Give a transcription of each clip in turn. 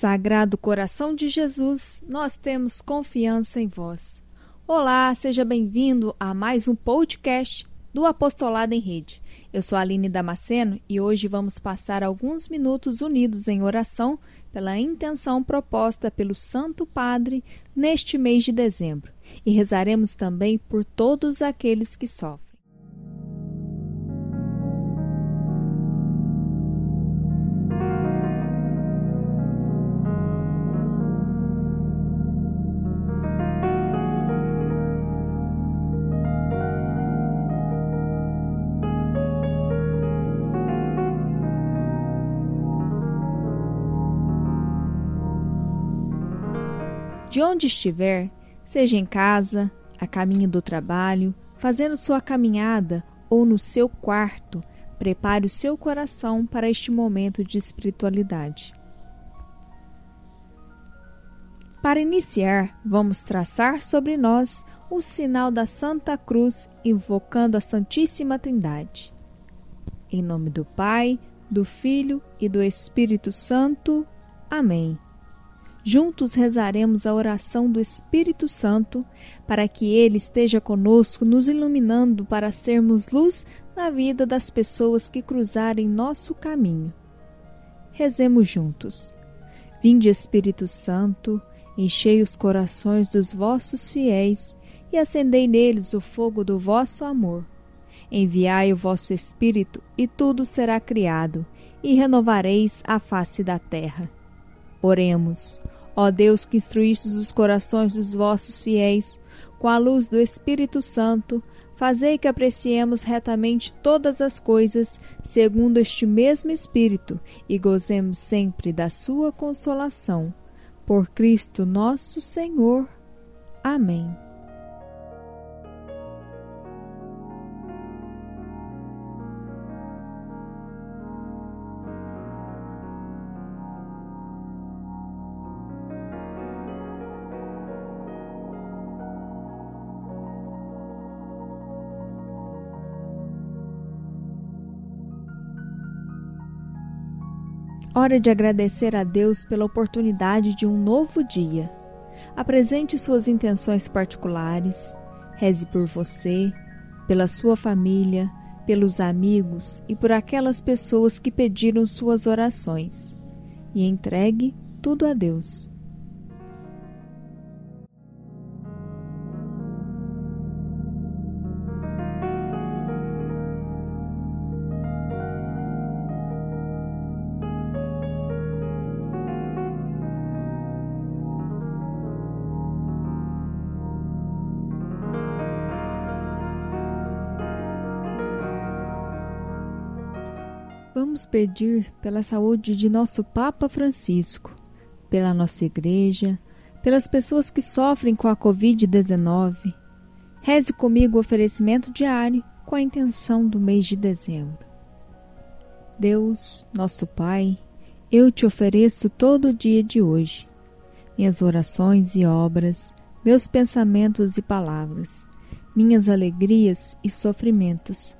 Sagrado coração de Jesus, nós temos confiança em vós. Olá, seja bem-vindo a mais um podcast do Apostolado em Rede. Eu sou Aline Damasceno e hoje vamos passar alguns minutos unidos em oração pela intenção proposta pelo Santo Padre neste mês de dezembro e rezaremos também por todos aqueles que sofrem. De onde estiver, seja em casa, a caminho do trabalho, fazendo sua caminhada ou no seu quarto, prepare o seu coração para este momento de espiritualidade. Para iniciar, vamos traçar sobre nós o sinal da Santa Cruz, invocando a Santíssima Trindade. Em nome do Pai, do Filho e do Espírito Santo. Amém. Juntos rezaremos a oração do Espírito Santo para que ele esteja conosco, nos iluminando para sermos luz na vida das pessoas que cruzarem nosso caminho. Rezemos juntos. Vinde, Espírito Santo, enchei os corações dos vossos fiéis e acendei neles o fogo do vosso amor. Enviai o vosso Espírito, e tudo será criado, e renovareis a face da terra. Oremos. Ó Deus que instruístes os corações dos vossos fiéis com a luz do Espírito Santo, fazei que apreciemos retamente todas as coisas segundo este mesmo Espírito e gozemos sempre da sua consolação. Por Cristo nosso Senhor. Amém. Hora de agradecer a Deus pela oportunidade de um novo dia. Apresente suas intenções particulares, reze por você, pela sua família, pelos amigos e por aquelas pessoas que pediram suas orações. E entregue tudo a Deus. Vamos pedir pela saúde de nosso Papa Francisco, pela nossa Igreja, pelas pessoas que sofrem com a Covid-19. Reze comigo o oferecimento diário com a intenção do mês de dezembro. Deus, nosso Pai, eu te ofereço todo o dia de hoje, minhas orações e obras, meus pensamentos e palavras, minhas alegrias e sofrimentos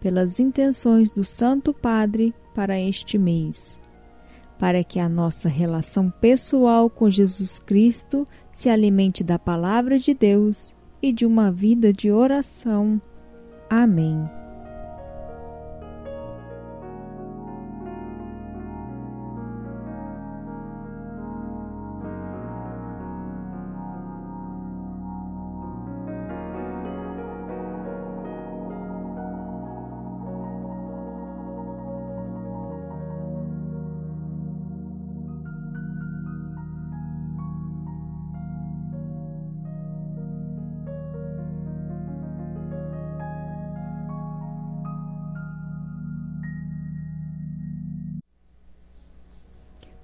pelas intenções do Santo Padre para este mês, para que a nossa relação pessoal com Jesus Cristo se alimente da Palavra de Deus e de uma vida de oração. Amém.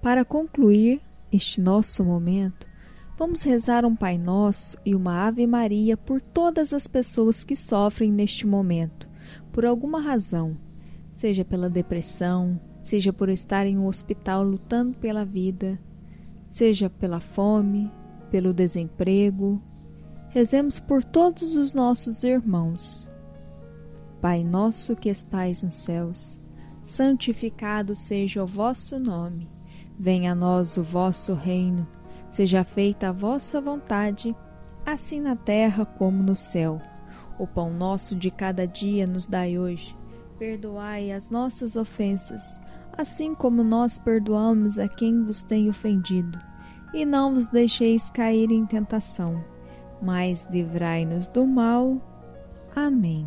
Para concluir este nosso momento, vamos rezar um Pai Nosso e uma Ave Maria por todas as pessoas que sofrem neste momento, por alguma razão, seja pela depressão, seja por estar em um hospital lutando pela vida, seja pela fome, pelo desemprego. Rezemos por todos os nossos irmãos. Pai nosso que estais nos céus, santificado seja o vosso nome. Venha a nós o vosso reino. Seja feita a vossa vontade, assim na terra como no céu. O pão nosso de cada dia nos dai hoje. Perdoai as nossas ofensas, assim como nós perdoamos a quem vos tem ofendido. E não vos deixeis cair em tentação, mas livrai-nos do mal. Amém.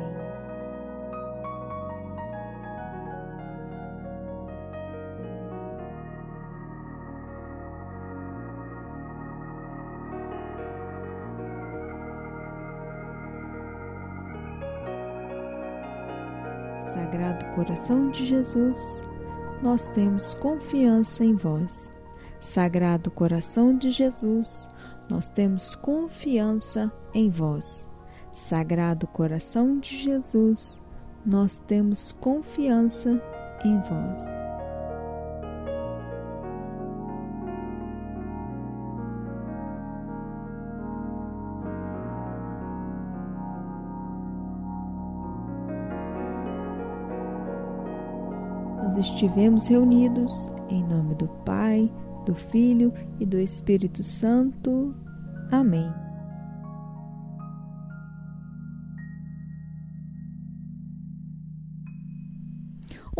Sagrado coração de Jesus, nós temos confiança em vós. Sagrado coração de Jesus, nós temos confiança em vós. Sagrado coração de Jesus, nós temos confiança em vós. Estivemos reunidos em nome do Pai, do Filho e do Espírito Santo. Amém.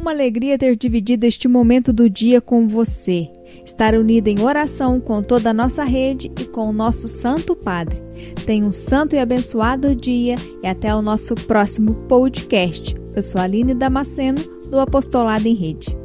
Uma alegria ter dividido este momento do dia com você. Estar unida em oração com toda a nossa rede e com o nosso Santo Padre. Tenha um santo e abençoado dia e até o nosso próximo podcast. Eu sou Aline Damasceno, do Apostolado em Rede.